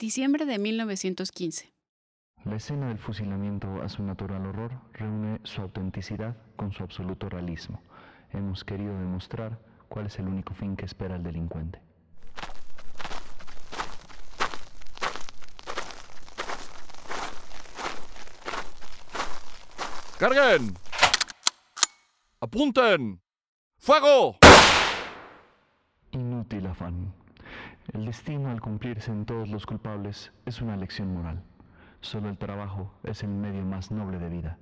Diciembre de 1915. La escena del fusilamiento a su natural horror reúne su autenticidad con su absoluto realismo. Hemos querido demostrar cuál es el único fin que espera el delincuente. ¡Carguen! ¡Apunten! ¡Fuego! El destino al cumplirse en todos los culpables es una lección moral. Solo el trabajo es el medio más noble de vida.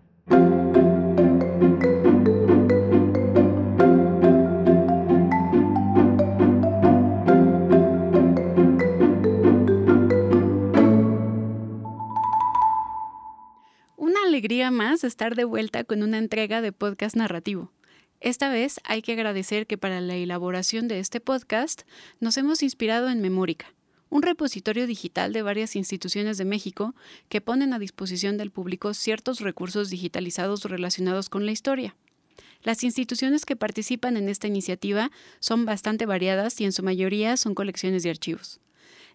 Una alegría más estar de vuelta con una entrega de podcast narrativo. Esta vez hay que agradecer que para la elaboración de este podcast nos hemos inspirado en Memórica, un repositorio digital de varias instituciones de México que ponen a disposición del público ciertos recursos digitalizados relacionados con la historia. Las instituciones que participan en esta iniciativa son bastante variadas y en su mayoría son colecciones de archivos.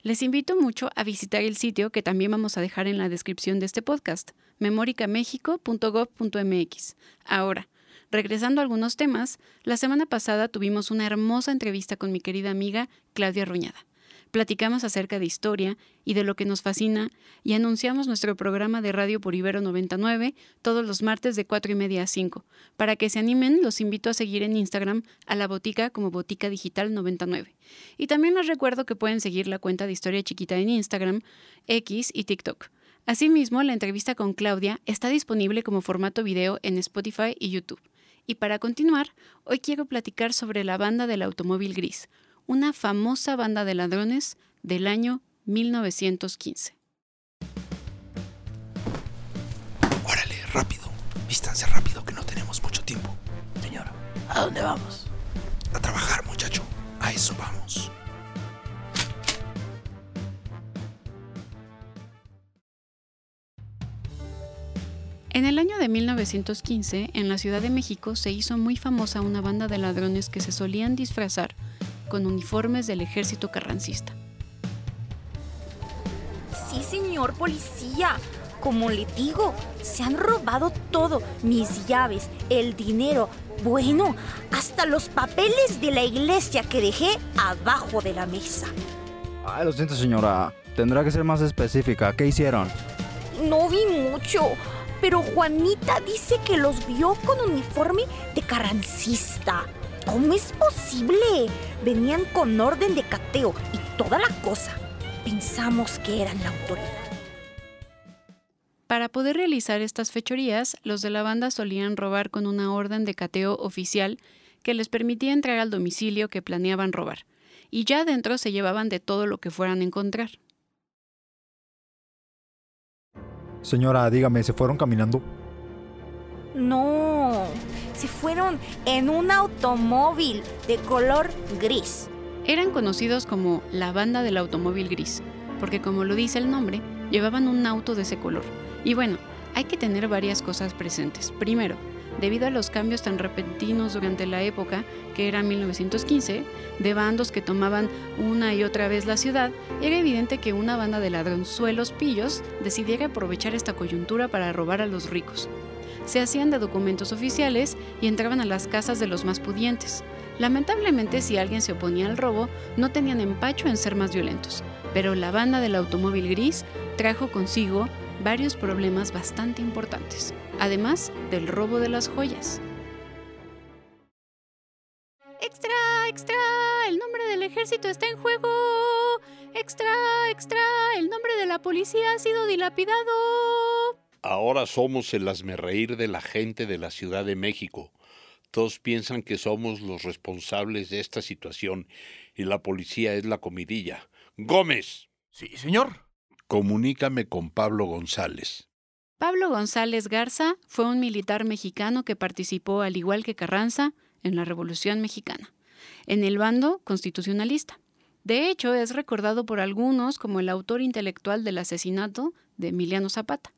Les invito mucho a visitar el sitio que también vamos a dejar en la descripción de este podcast, memoricamexico.gov.mx. Ahora, regresando a algunos temas, la semana pasada tuvimos una hermosa entrevista con mi querida amiga Claudia Ruñada. Platicamos acerca de historia y de lo que nos fascina y anunciamos nuestro programa de radio por Ibero 99 todos los martes de 4 y media a 5. Para que se animen, los invito a seguir en Instagram a la botica como Botica Digital 99. Y también les recuerdo que pueden seguir la cuenta de Historia Chiquita en Instagram, X y TikTok. Asimismo, la entrevista con Claudia está disponible como formato video en Spotify y YouTube. Y para continuar, hoy quiero platicar sobre la banda del automóvil gris, una famosa banda de ladrones del año 1915. Órale, rápido. Vístanse rápido que no tenemos mucho tiempo. Señor, ¿a dónde vamos? A trabajar, muchacho. A eso vamos. En el año de 1915, en la Ciudad de México se hizo muy famosa una banda de ladrones que se solían disfrazar con uniformes del ejército carrancista. Sí, señor policía. Como le digo, se han robado todo. Mis llaves, el dinero, bueno, hasta los papeles de la iglesia que dejé abajo de la mesa. Ay, lo siento, señora. Tendrá que ser más específica. ¿Qué hicieron? No vi mucho, pero Juanita dice que los vio con uniforme de carrancista. ¿Cómo es posible? Venían con orden de cateo y toda la cosa. Pensamos que eran la autoridad. Para poder realizar estas fechorías, los de la banda solían robar con una orden de cateo oficial que les permitía entrar al domicilio que planeaban robar, y ya adentro se llevaban de todo lo que fueran a encontrar. Señora, dígame, ¿se fueron caminando? No, se fueron en un automóvil de color gris. Eran conocidos como la banda del automóvil gris, porque como lo dice el nombre, llevaban un auto de ese color. Y bueno, hay que tener varias cosas presentes. Primero, debido a los cambios tan repentinos durante la época, que era 1915, de bandos que tomaban una y otra vez la ciudad, era evidente que una banda de ladronzuelos pillos decidiera aprovechar esta coyuntura para robar a los ricos. Se hacían de documentos oficiales y entraban a las casas de los más pudientes. Lamentablemente, si alguien se oponía al robo, no tenían empacho en ser más violentos, pero la banda del automóvil gris trajo consigo varios problemas bastante importantes, además del robo de las joyas. ¡Extra, extra! El nombre del ejército está en juego. ¡Extra, extra! El nombre de la policía ha sido dilapidado. Ahora somos el asmerreír de la gente de la Ciudad de México. Todos piensan que somos los responsables de esta situación y la policía es la comidilla. Gómez, Sí, señor. Comunícame con Pablo González. Pablo González Garza fue un militar mexicano que participó, al igual que Carranza, en la Revolución Mexicana, en el bando constitucionalista. De hecho, es recordado por algunos como el autor intelectual del asesinato de Emiliano Zapata.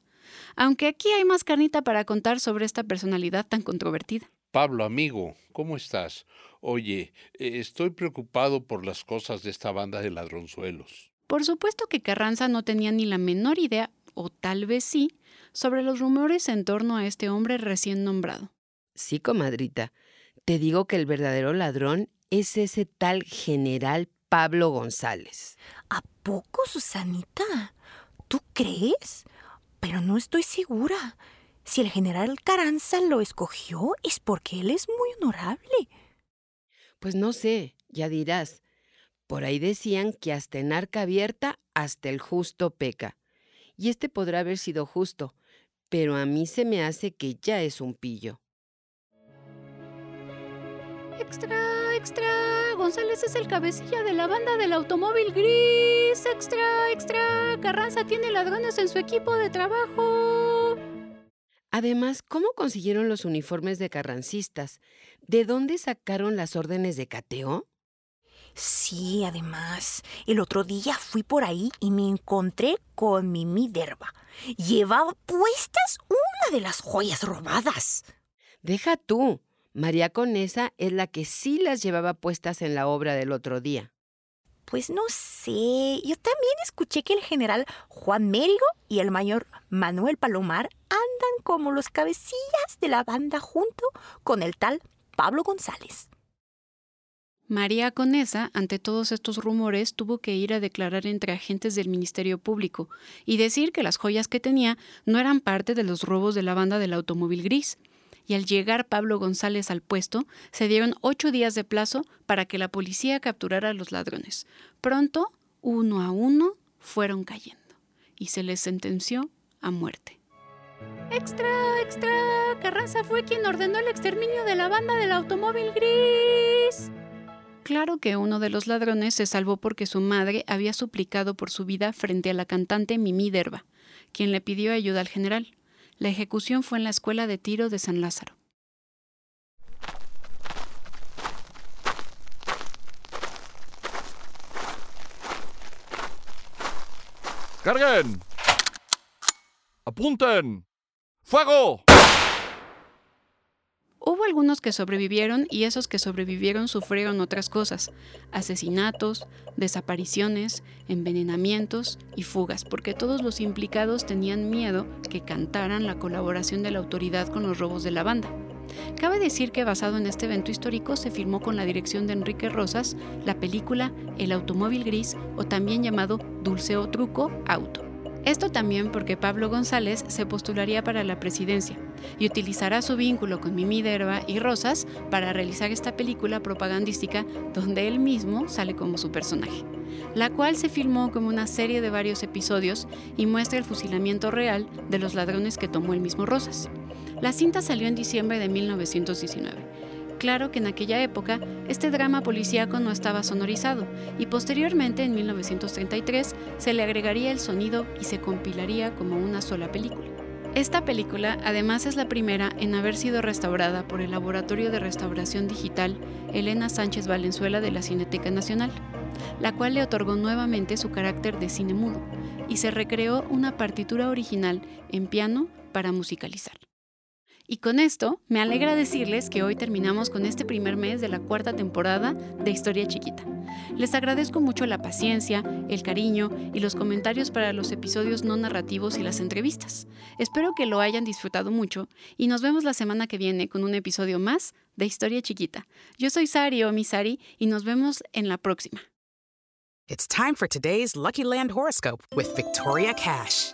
Aunque aquí hay más carnita para contar sobre esta personalidad tan controvertida. Pablo, amigo, ¿cómo estás? Oye, eh, estoy preocupado por las cosas de esta banda de ladronzuelos. Por supuesto que Carranza no tenía ni la menor idea, o tal vez sí, sobre los rumores en torno a este hombre recién nombrado. Sí, comadrita. Te digo que el verdadero ladrón es ese tal general Pablo González. ¿A poco, Susanita? ¿Tú crees? Pero no estoy segura. Si el general Carranza lo escogió es porque él es muy honorable. Pues no sé, ya dirás. Por ahí decían que hasta en arca abierta, hasta el justo peca. Y este podrá haber sido justo, pero a mí se me hace que ya es un pillo. Extra, extra. González es el cabecilla de la banda del automóvil gris. Extra, extra. Carranza tiene ladrones en su equipo de trabajo. Además, ¿cómo consiguieron los uniformes de carrancistas? ¿De dónde sacaron las órdenes de cateo? Sí, además, el otro día fui por ahí y me encontré con Mimi Derba. Llevaba puestas una de las joyas robadas. Deja tú. María Conesa es la que sí las llevaba puestas en la obra del otro día. Pues no sé, yo también escuché que el general Juan Mérigo y el mayor Manuel Palomar andan como los cabecillas de la banda junto con el tal Pablo González. María Conesa, ante todos estos rumores, tuvo que ir a declarar entre agentes del Ministerio Público y decir que las joyas que tenía no eran parte de los robos de la banda del automóvil gris. Y al llegar Pablo González al puesto, se dieron ocho días de plazo para que la policía capturara a los ladrones. Pronto, uno a uno, fueron cayendo y se les sentenció a muerte. Extra, extra. Carranza fue quien ordenó el exterminio de la banda del automóvil gris. Claro que uno de los ladrones se salvó porque su madre había suplicado por su vida frente a la cantante Mimi Derba, quien le pidió ayuda al general. La ejecución fue en la escuela de tiro de San Lázaro. ¡Carguen! ¡Apunten! ¡Fuego! Algunos que sobrevivieron y esos que sobrevivieron sufrieron otras cosas, asesinatos, desapariciones, envenenamientos y fugas, porque todos los implicados tenían miedo que cantaran la colaboración de la autoridad con los robos de la banda. Cabe decir que basado en este evento histórico se filmó con la dirección de Enrique Rosas la película El automóvil gris o también llamado Dulce o Truco Auto. Esto también porque Pablo González se postularía para la presidencia y utilizará su vínculo con Mimi Derba y Rosas para realizar esta película propagandística donde él mismo sale como su personaje, la cual se filmó como una serie de varios episodios y muestra el fusilamiento real de los ladrones que tomó el mismo Rosas. La cinta salió en diciembre de 1919 Claro que en aquella época este drama policíaco no estaba sonorizado y posteriormente en 1933 se le agregaría el sonido y se compilaría como una sola película. Esta película además es la primera en haber sido restaurada por el Laboratorio de Restauración Digital Elena Sánchez Valenzuela de la Cineteca Nacional, la cual le otorgó nuevamente su carácter de cine mudo y se recreó una partitura original en piano para musicalizar. Y con esto, me alegra decirles que hoy terminamos con este primer mes de la cuarta temporada de Historia Chiquita. Les agradezco mucho la paciencia, el cariño y los comentarios para los episodios no narrativos y las entrevistas. Espero que lo hayan disfrutado mucho y nos vemos la semana que viene con un episodio más de Historia Chiquita. Yo soy Sari o Misari y nos vemos en la próxima. It's time for today's Lucky Land horoscope with Victoria Cash.